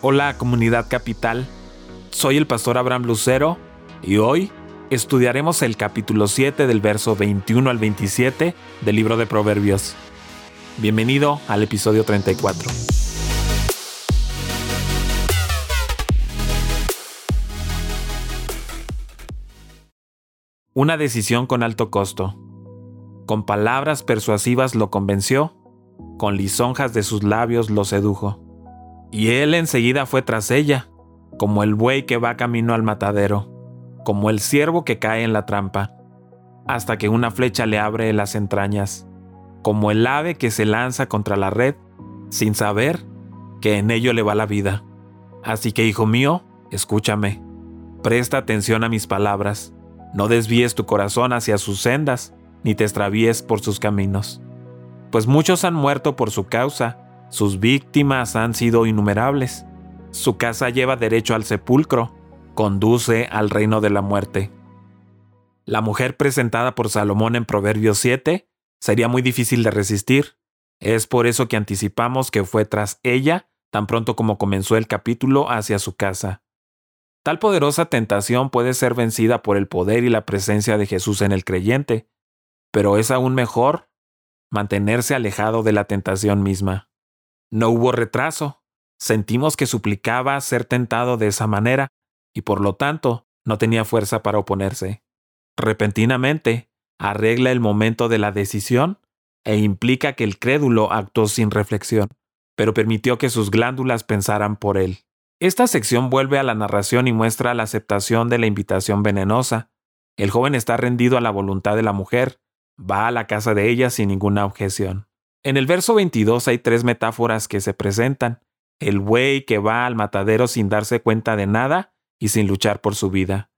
Hola comunidad capital, soy el pastor Abraham Lucero y hoy estudiaremos el capítulo 7 del verso 21 al 27 del libro de Proverbios. Bienvenido al episodio 34. Una decisión con alto costo. Con palabras persuasivas lo convenció, con lisonjas de sus labios lo sedujo. Y él enseguida fue tras ella, como el buey que va camino al matadero, como el ciervo que cae en la trampa, hasta que una flecha le abre las entrañas, como el ave que se lanza contra la red, sin saber que en ello le va la vida. Así que, hijo mío, escúchame, presta atención a mis palabras, no desvíes tu corazón hacia sus sendas, ni te extravíes por sus caminos. Pues muchos han muerto por su causa, sus víctimas han sido innumerables. Su casa lleva derecho al sepulcro, conduce al reino de la muerte. La mujer presentada por Salomón en Proverbios 7 sería muy difícil de resistir. Es por eso que anticipamos que fue tras ella tan pronto como comenzó el capítulo hacia su casa. Tal poderosa tentación puede ser vencida por el poder y la presencia de Jesús en el creyente, pero es aún mejor mantenerse alejado de la tentación misma. No hubo retraso. Sentimos que suplicaba ser tentado de esa manera, y por lo tanto no tenía fuerza para oponerse. Repentinamente, arregla el momento de la decisión e implica que el crédulo actuó sin reflexión, pero permitió que sus glándulas pensaran por él. Esta sección vuelve a la narración y muestra la aceptación de la invitación venenosa. El joven está rendido a la voluntad de la mujer, va a la casa de ella sin ninguna objeción. En el verso 22 hay tres metáforas que se presentan. El buey que va al matadero sin darse cuenta de nada y sin luchar por su vida.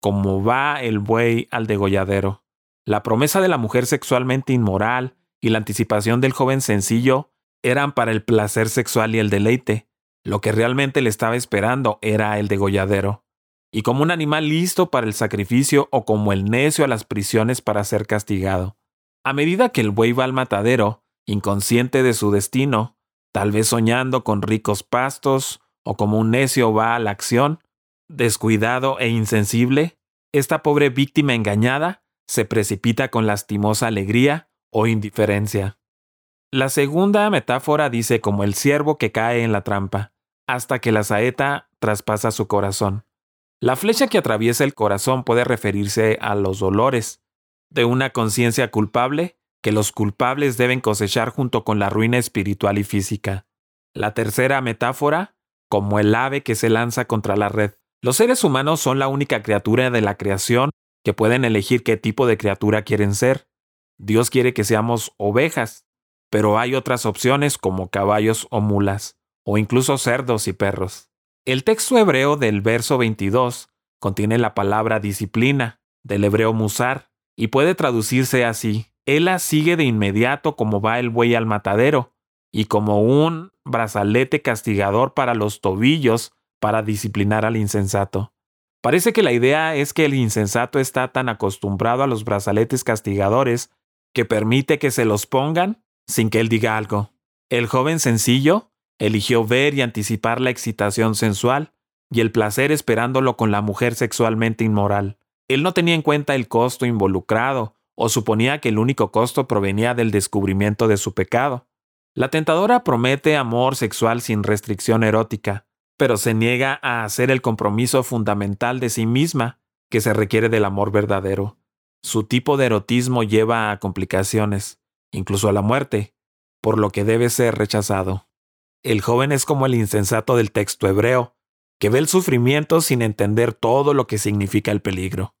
Como va el buey al degolladero. La promesa de la mujer sexualmente inmoral y la anticipación del joven sencillo eran para el placer sexual y el deleite. Lo que realmente le estaba esperando era el degolladero. Y como un animal listo para el sacrificio o como el necio a las prisiones para ser castigado. A medida que el buey va al matadero, inconsciente de su destino, tal vez soñando con ricos pastos o como un necio va a la acción, descuidado e insensible, esta pobre víctima engañada se precipita con lastimosa alegría o indiferencia. La segunda metáfora dice como el ciervo que cae en la trampa, hasta que la saeta traspasa su corazón. La flecha que atraviesa el corazón puede referirse a los dolores de una conciencia culpable que los culpables deben cosechar junto con la ruina espiritual y física. La tercera metáfora, como el ave que se lanza contra la red. Los seres humanos son la única criatura de la creación que pueden elegir qué tipo de criatura quieren ser. Dios quiere que seamos ovejas, pero hay otras opciones como caballos o mulas, o incluso cerdos y perros. El texto hebreo del verso 22 contiene la palabra disciplina, del hebreo musar, y puede traducirse así, Ela sigue de inmediato como va el buey al matadero, y como un brazalete castigador para los tobillos para disciplinar al insensato. Parece que la idea es que el insensato está tan acostumbrado a los brazaletes castigadores que permite que se los pongan sin que él diga algo. El joven sencillo eligió ver y anticipar la excitación sensual y el placer esperándolo con la mujer sexualmente inmoral. Él no tenía en cuenta el costo involucrado o suponía que el único costo provenía del descubrimiento de su pecado. La tentadora promete amor sexual sin restricción erótica, pero se niega a hacer el compromiso fundamental de sí misma que se requiere del amor verdadero. Su tipo de erotismo lleva a complicaciones, incluso a la muerte, por lo que debe ser rechazado. El joven es como el insensato del texto hebreo, que ve el sufrimiento sin entender todo lo que significa el peligro.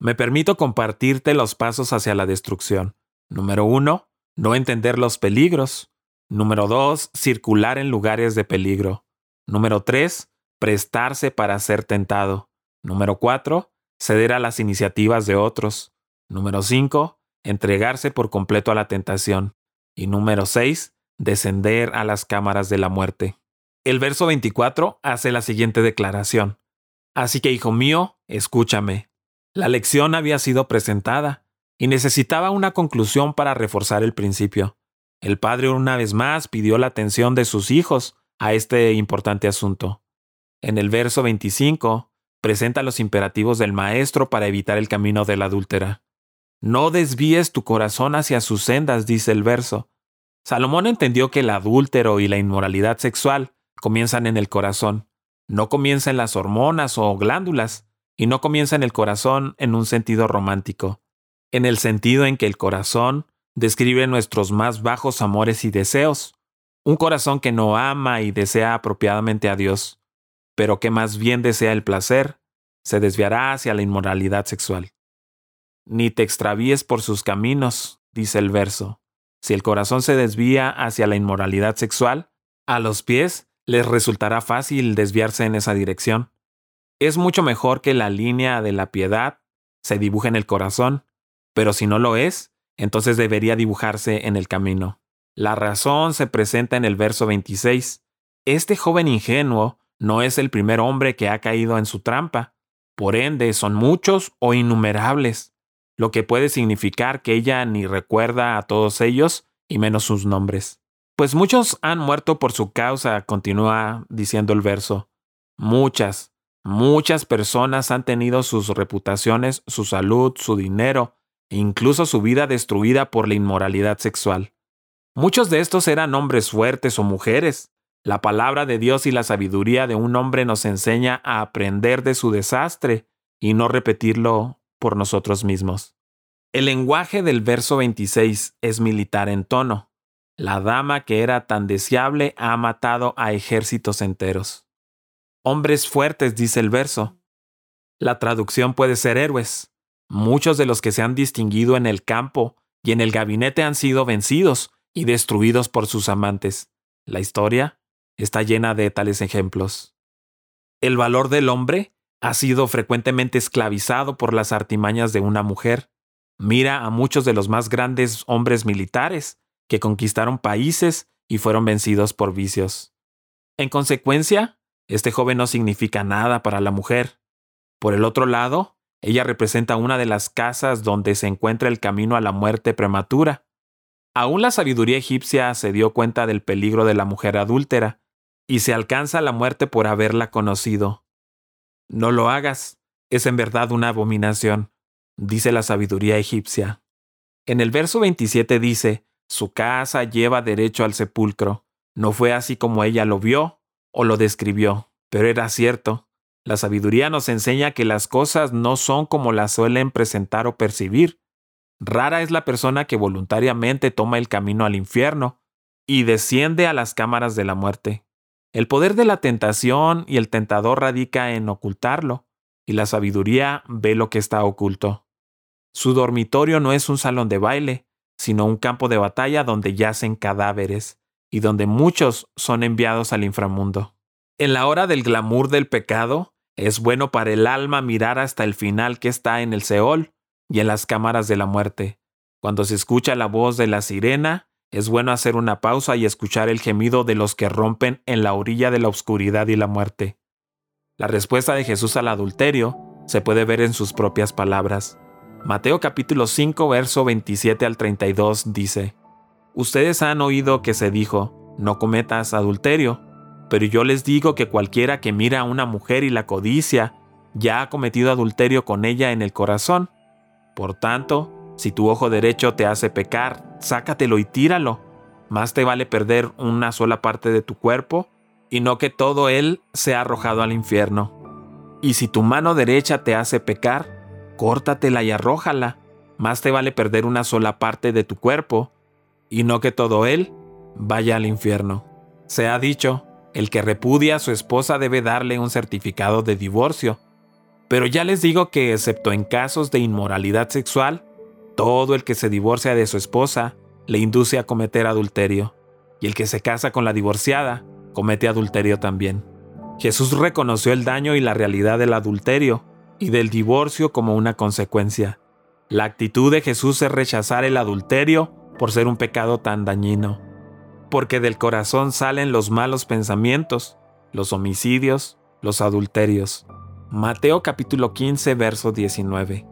Me permito compartirte los pasos hacia la destrucción. Número uno, no entender los peligros. Número dos, circular en lugares de peligro. Número tres, prestarse para ser tentado. Número cuatro, ceder a las iniciativas de otros. Número cinco, entregarse por completo a la tentación. Y número seis, descender a las cámaras de la muerte. El verso 24 hace la siguiente declaración. Así que, hijo mío, escúchame. La lección había sido presentada y necesitaba una conclusión para reforzar el principio. El padre una vez más pidió la atención de sus hijos a este importante asunto. En el verso 25 presenta los imperativos del maestro para evitar el camino de la adúltera. No desvíes tu corazón hacia sus sendas, dice el verso. Salomón entendió que el adúltero y la inmoralidad sexual comienzan en el corazón, no comienza en las hormonas o glándulas, y no comienza en el corazón en un sentido romántico, en el sentido en que el corazón describe nuestros más bajos amores y deseos, un corazón que no ama y desea apropiadamente a Dios, pero que más bien desea el placer, se desviará hacia la inmoralidad sexual. Ni te extravíes por sus caminos, dice el verso. Si el corazón se desvía hacia la inmoralidad sexual, a los pies les resultará fácil desviarse en esa dirección. Es mucho mejor que la línea de la piedad se dibuje en el corazón, pero si no lo es, entonces debería dibujarse en el camino. La razón se presenta en el verso 26. Este joven ingenuo no es el primer hombre que ha caído en su trampa, por ende son muchos o innumerables, lo que puede significar que ella ni recuerda a todos ellos y menos sus nombres. Pues muchos han muerto por su causa, continúa diciendo el verso. Muchas, Muchas personas han tenido sus reputaciones, su salud, su dinero e incluso su vida destruida por la inmoralidad sexual. Muchos de estos eran hombres fuertes o mujeres. La palabra de Dios y la sabiduría de un hombre nos enseña a aprender de su desastre y no repetirlo por nosotros mismos. El lenguaje del verso 26 es militar en tono. La dama que era tan deseable ha matado a ejércitos enteros. Hombres fuertes, dice el verso. La traducción puede ser héroes. Muchos de los que se han distinguido en el campo y en el gabinete han sido vencidos y destruidos por sus amantes. La historia está llena de tales ejemplos. El valor del hombre ha sido frecuentemente esclavizado por las artimañas de una mujer. Mira a muchos de los más grandes hombres militares que conquistaron países y fueron vencidos por vicios. En consecuencia, este joven no significa nada para la mujer. Por el otro lado, ella representa una de las casas donde se encuentra el camino a la muerte prematura. Aún la sabiduría egipcia se dio cuenta del peligro de la mujer adúltera, y se alcanza la muerte por haberla conocido. No lo hagas, es en verdad una abominación, dice la sabiduría egipcia. En el verso 27 dice, su casa lleva derecho al sepulcro. No fue así como ella lo vio, o lo describió, pero era cierto. La sabiduría nos enseña que las cosas no son como las suelen presentar o percibir. Rara es la persona que voluntariamente toma el camino al infierno y desciende a las cámaras de la muerte. El poder de la tentación y el tentador radica en ocultarlo, y la sabiduría ve lo que está oculto. Su dormitorio no es un salón de baile, sino un campo de batalla donde yacen cadáveres y donde muchos son enviados al inframundo. En la hora del glamour del pecado, es bueno para el alma mirar hasta el final que está en el Seol y en las cámaras de la muerte. Cuando se escucha la voz de la sirena, es bueno hacer una pausa y escuchar el gemido de los que rompen en la orilla de la oscuridad y la muerte. La respuesta de Jesús al adulterio se puede ver en sus propias palabras. Mateo capítulo 5 verso 27 al 32 dice, Ustedes han oído que se dijo, no cometas adulterio, pero yo les digo que cualquiera que mira a una mujer y la codicia, ya ha cometido adulterio con ella en el corazón. Por tanto, si tu ojo derecho te hace pecar, sácatelo y tíralo. Más te vale perder una sola parte de tu cuerpo y no que todo él sea arrojado al infierno. Y si tu mano derecha te hace pecar, córtatela y arrójala. Más te vale perder una sola parte de tu cuerpo y no que todo él vaya al infierno. Se ha dicho, el que repudia a su esposa debe darle un certificado de divorcio. Pero ya les digo que excepto en casos de inmoralidad sexual, todo el que se divorcia de su esposa le induce a cometer adulterio, y el que se casa con la divorciada comete adulterio también. Jesús reconoció el daño y la realidad del adulterio y del divorcio como una consecuencia. La actitud de Jesús es rechazar el adulterio por ser un pecado tan dañino. Porque del corazón salen los malos pensamientos, los homicidios, los adulterios. Mateo capítulo 15, verso 19.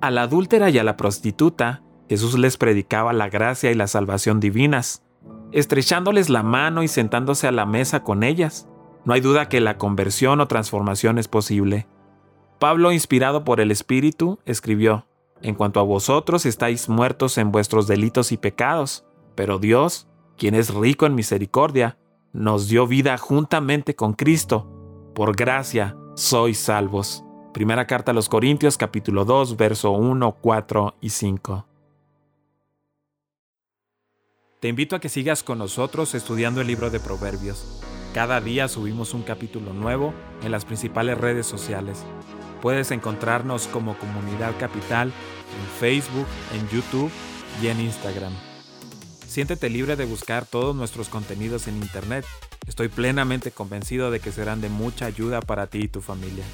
A la adúltera y a la prostituta, Jesús les predicaba la gracia y la salvación divinas. estrechándoles la mano y sentándose a la mesa con ellas. No hay duda que la conversión o transformación es posible. Pablo, inspirado por el Espíritu, escribió, En cuanto a vosotros estáis muertos en vuestros delitos y pecados, pero Dios, quien es rico en misericordia, nos dio vida juntamente con Cristo. Por gracia sois salvos. Primera carta a los Corintios capítulo 2, verso 1, 4 y 5. Te invito a que sigas con nosotros estudiando el libro de Proverbios. Cada día subimos un capítulo nuevo en las principales redes sociales. Puedes encontrarnos como Comunidad Capital en Facebook, en YouTube y en Instagram. Siéntete libre de buscar todos nuestros contenidos en Internet. Estoy plenamente convencido de que serán de mucha ayuda para ti y tu familia.